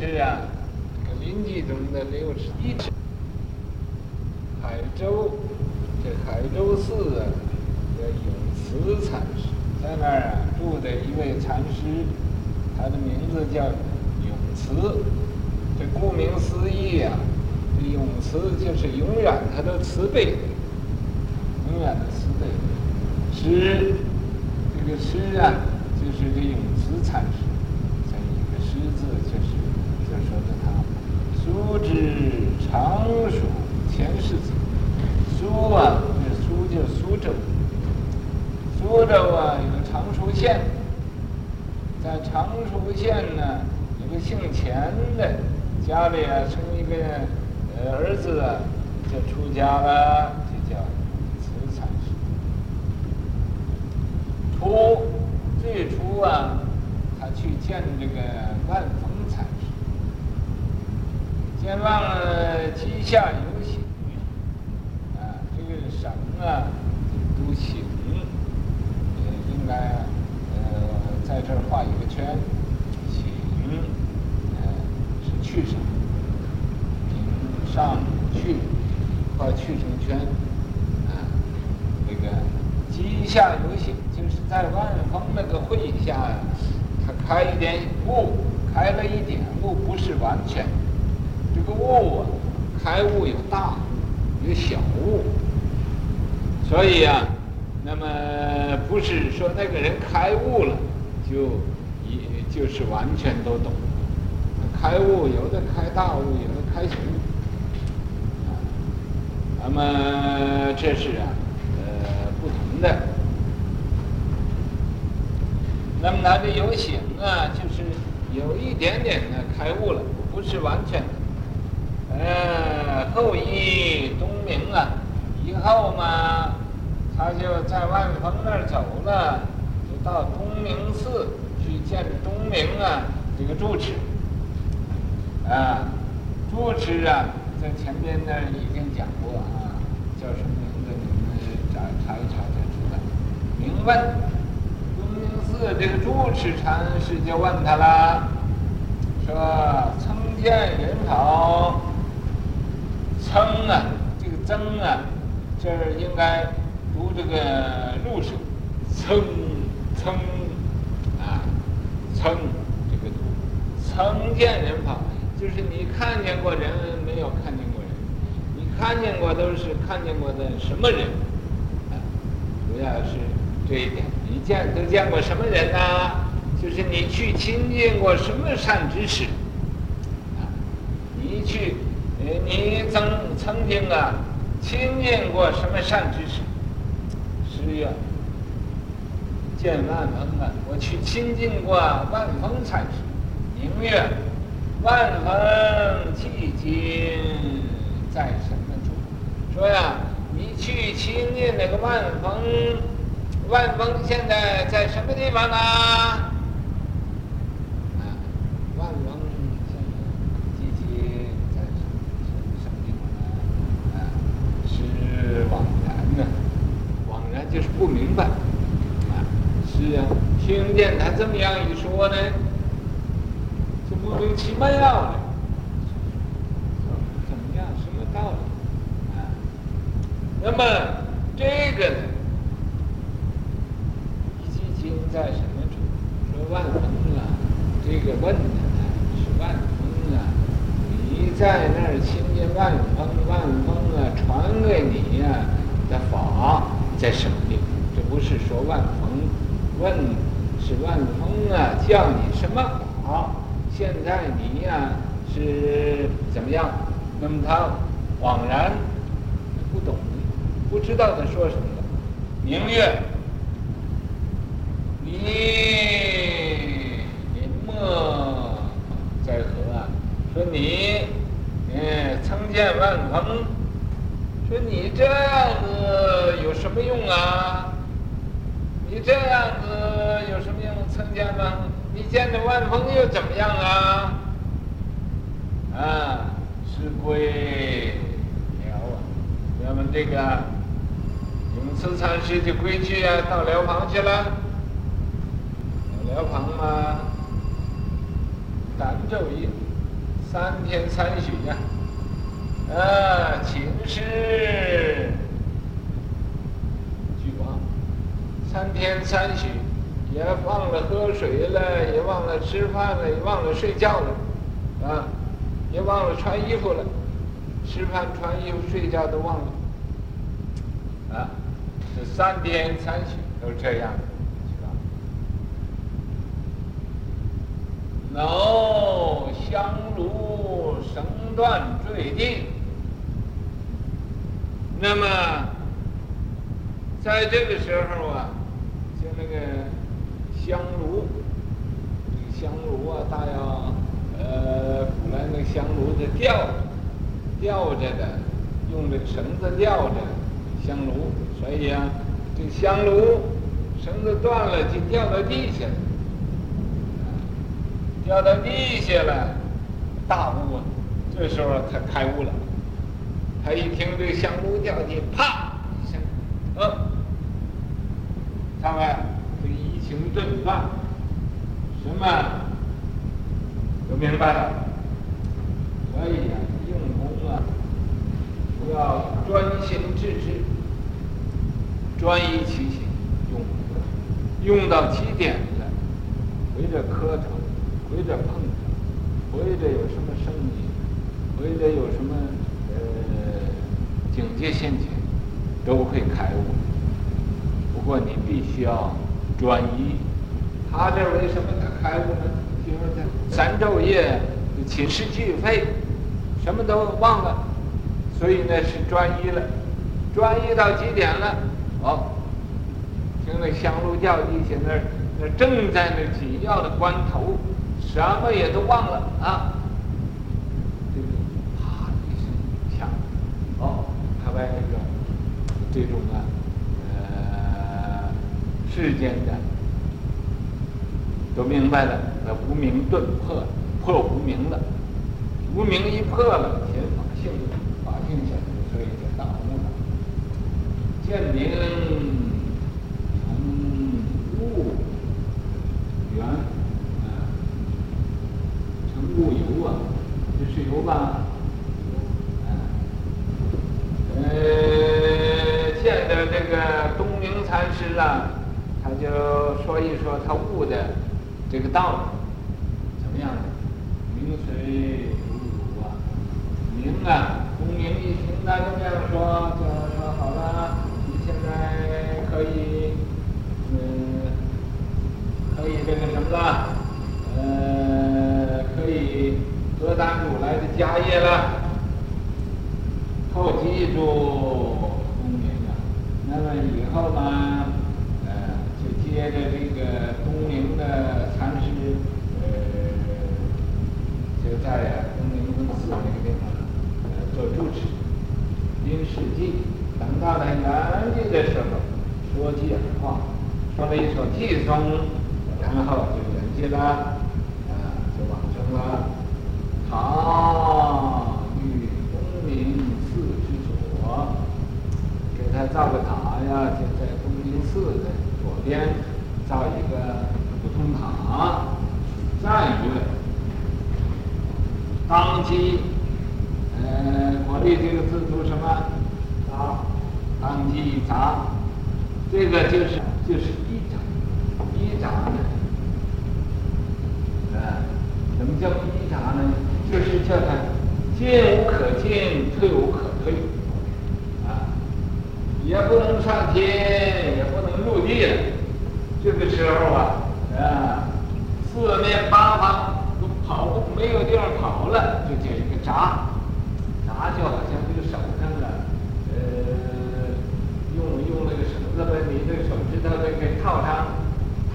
是啊，这个临济宗的六十一尺，海州，这海州寺啊，叫永慈禅师，在那儿啊住的一位禅师，他的名字叫永慈。这顾名思义啊，永慈就是永远他的慈悲，永远的慈悲。师，这个师啊，就是这永慈禅。师字就是，就说的他，苏之常熟前世子，苏啊，这苏就是苏州，苏州啊有个常熟县，在常熟县呢，有个姓钱的，家里啊生一个呃儿子啊，就出家了，就叫慈禅师。初，最初啊。去见这个万峰禅师，先望了稷下有喜，啊，这个省啊都行，呃，应该呃在这儿画一个圈，行，呃是去省，平上去画去成圈，啊，这个稷下有喜，就是在万峰那个会下。他开一点悟，开了一点悟，不是完全。这个悟啊，开悟有大，有小悟。所以啊，那么不是说那个人开悟了，就也就是完全都懂。开悟有的开大悟，有的开小悟。啊，那么这是啊，呃，不同的。那么他的有醒啊，就是有一点点的开悟了，不是完全。嗯，后依东明啊，以后嘛，他就在万峰那儿走了，就到东明寺去见东明啊，这个住持。啊，住持啊，在前边那儿已经讲过啊，叫什么名字？你们查查一查就知道。明问。这个住持禅师就问他了，说：“参见人好，参啊，这个曾啊，这儿应该读这个入手，参参啊，参这个读，曾见人好，就是你看见过人没有看见过人，你看见过都是看见过的什么人？啊，主要是这一点。”你见都见过什么人呢？就是你去亲近过什么善知识？你曾曾经啊亲近过什么善知识？十月，见万峰啊！我去亲近过万峰禅师。明月，万峰寂静在什么处？说呀，你去亲近那个万峰。万峰现在在什么地方呢？啊，万峰现在寂静在什么什么地方呢？啊，是枉然呢，枉然就是不明白。啊，是啊，听见他这么样一说呢，就莫名其妙了。怎么样？什么道理？啊，那么这个呢？在什么处？说万峰啊，这个问的呢，是万峰啊，你在那儿亲近万峰，万峰啊传给你呀、啊、的法在什么地方？这不是说万峰问，是万峰啊叫你什么好？现在你呀、啊、是怎么样？那么他恍然不懂，不知道他说什么。明月。你临墨在何啊？说你，嗯，曾见万峰。说你这样子有什么用啊？你这样子有什么用？参见万峰，你见的万峰又怎么样啊？啊，是归了啊！那么这个永慈禅师就归去啊，到寮房去了。寮房嘛，儋州一三天三许呀，啊，寝食俱忘，三天三许，也忘了喝水了，也忘了吃饭了，也忘了睡觉了，啊，也忘了穿衣服了，吃饭、穿衣服、睡觉都忘了，啊，这三天三宿都这样。脑香炉绳断坠定，那么在这个时候啊，就那个香炉，这香炉啊，大要呃，古来那个香炉是吊吊着的，用这个绳子吊着香炉，所以啊，这香炉绳子断了，就掉到地下了。掉到地下了，大悟啊！这时候他开悟了。他一听这个香炉掉地，啪一声，呃，看看这疑情顿断，什么都明白了。所以啊，用功啊，不要专心致志，专一其心，用用到极点了，围着磕头。围着碰头，围着有什么声音，围着有什么呃警戒陷阱，都会开悟。不过你必须要专一。他这为什么他开悟呢？因为他三昼夜寝食俱废，什么都忘了，所以呢是专一了。专一到极点了，哦，听那香炉掉地下那，那正在那紧要的关头。什么也都忘了啊！这个啪一声响，哦，他把那个这种啊，呃，世间的都明白了，那无明顿破，破无明了，无明一破了，显法性，法性显，所以就大悟了，见明成悟缘，啊，成悟。有吧？嗯，呃，见着这个东明禅师啊，他就说一说他悟的这个道，怎么样的？明水如乳啊，明啊，东明一听他这样说，就说好了，你现在可以，嗯，可以这个什么了？呃，可以。得当如来的家业了，后记住东明啊，那么以后呢，呃，就接着这个东明的禅师，呃，就在啊东明寺那个地方，呃，做住持，因事记，等到了圆寂的时候，说偈儿话，说了一首偈颂，然后就圆寂了，啊，就往生了。塔于东明寺之左，给他造个塔呀，就在东明寺的左边造一个普通塔，赞曰：当机，呃，国立这个字读什么？杂，当机杂，这个就是就是一杂，一杂呢，啊，什么叫一杂呢？就是叫他进无可进，退无可退，啊，也不能上天，也不能入地了。这个时候啊，啊，四面八方跑没有地方跑了，就叫一个闸，闸就好像这个手上啊，呃，用用那个绳子把你这个手指头给套上，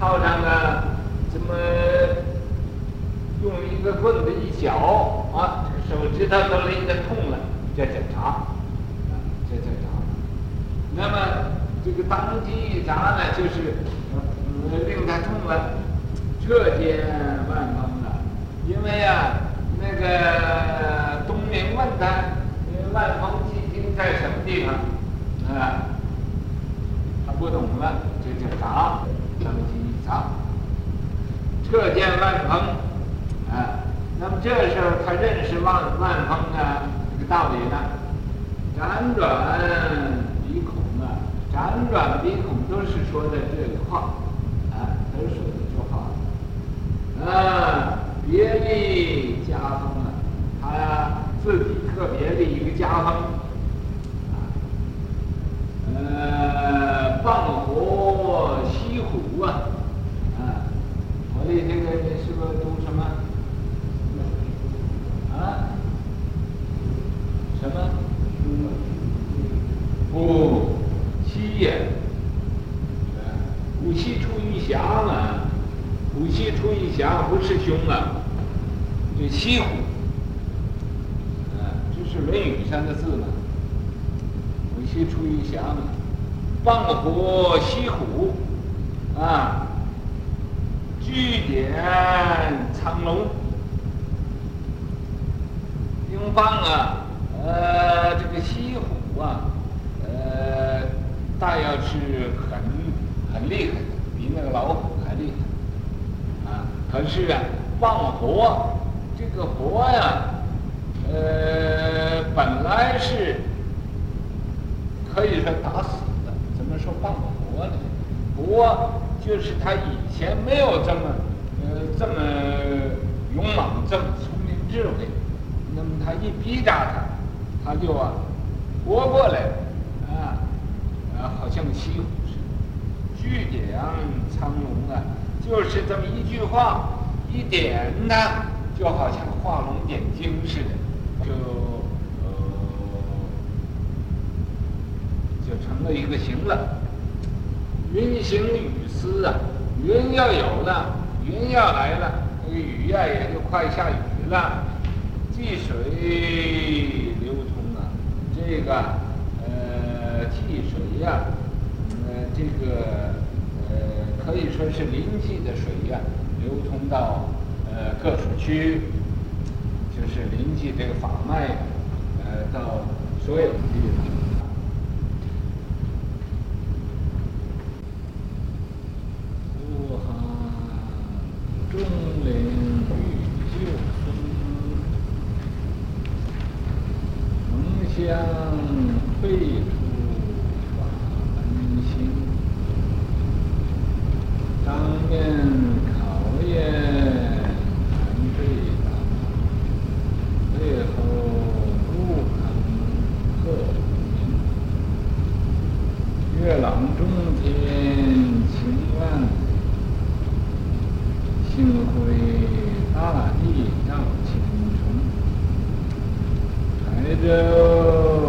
套上啊，怎么？用一个棍子一搅啊，手指头都勒得痛了，这叫闸，啊，这叫闸。那么这个当机一闸呢，就是呃令他痛了，彻见万朋了。因为啊，那个东明问他，万朋寂静在什么地方？啊，他不懂了，这叫闸，当机一闸，彻见万朋。啊，那么这时候他认识万万风啊这个道理呢，辗转鼻孔啊，辗转鼻孔都是说的这个话，啊，都是说的这话，啊，别立家风啊，他自己特别的一个家风，啊，呃，放火西湖啊，啊，我的这个是不是读什么？啊？什么？不，西呀，虎溪出于峡嘛，虎溪出于峡不是胸啊，这西湖，啊，这是《论语》上的字嘛，我先出一下嘛，放火西湖，啊，据点苍龙。东方啊，呃，这个西湖啊，呃，大要是很很厉害的，比那个老虎，可是啊，放火，这个火呀，呃，本来是可以说打死的，怎么说放火呢？火就是他以前没有这么呃这么勇猛，这么聪明智慧。那么他一逼打他，他就啊活过来，啊啊，好像西湖似的。据点苍龙啊，就是这么一句话，一点呢，就好像画龙点睛似的，就就成了一个形了。云行雨丝啊，云要有了，云要来了，那个雨呀也就快下雨了。济水流通啊，这个呃济水呀、呃这个可以说是临济的水源、流通到呃各处区，就是临济这个法脉，呃到所有的地方。个郎中天，晴万，幸亏大地照青春，台州。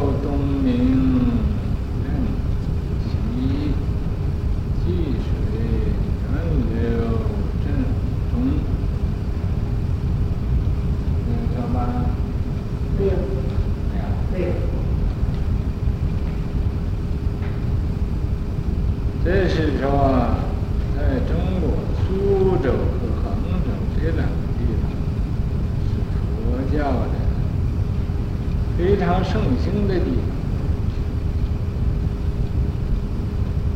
非常盛行的地方，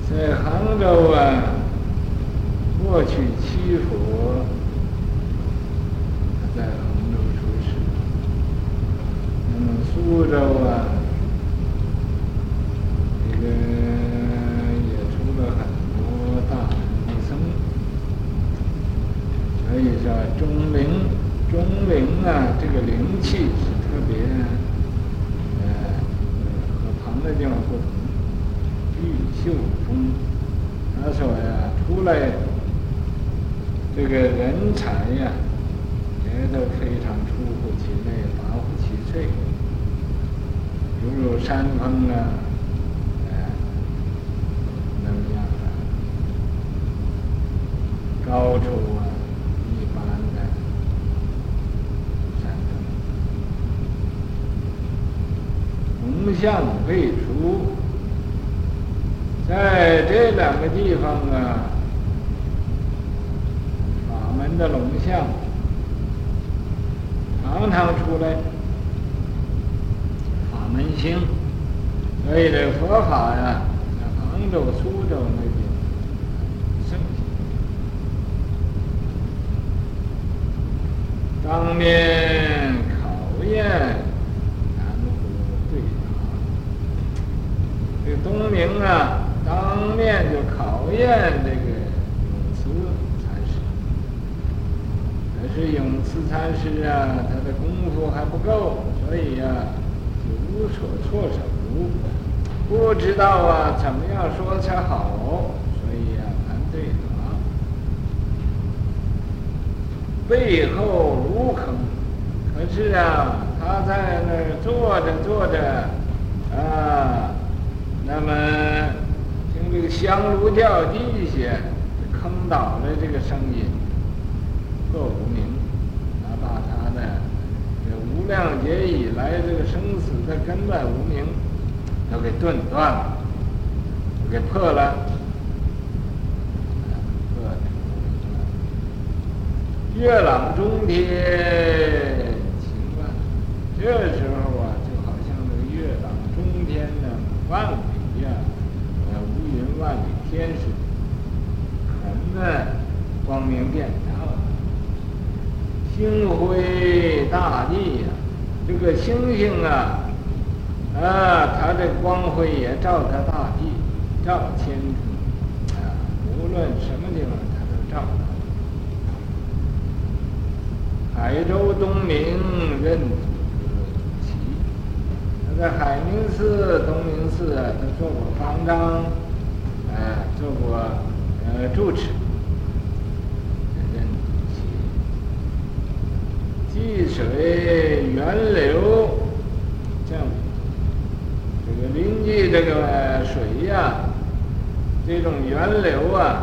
在杭州啊，过去七佛在杭州出世，那么苏州啊，这个也出了很多大的僧，所以叫钟灵。钟灵啊，这个灵气是特别。那地方不同，玉秀峰，他说呀，出来，这个人才呀，也都非常出乎其类，拔乎其萃，犹如山峰啊，哎，那么样的，高处啊。相辈出，在这两个地方啊，法门的龙象常常出来，法门兴，所以这佛法呀，在杭州、苏州那边盛行。当年。啊，当面就考验这个永慈禅师。可是永慈禅师啊，他的功夫还不够，所以、啊，就无所措手，不知道啊，怎么样说才好，所以、啊，难对答。背后如坑，可是啊，他在那儿坐着坐着，啊，那么香炉掉地下，坑倒了这个声音，破无明，他把他的这无量劫以来这个生死的根本无明。都给顿断了，给破了，破了。月朗中天，晴朗。这时候啊，就好像那个月朗中天的，万里呀，呃，无云万里天似的，很呢，光明遍照。星辉大地呀，这个星星啊。啊，它这光辉也照他大地，照天空，啊，无论什么地方，它都照。海州东明任祖师，他在海明寺、东明寺啊，他做过方丈，做过呃主持，济水源流，这样。这个临济这个水呀、这种源流啊，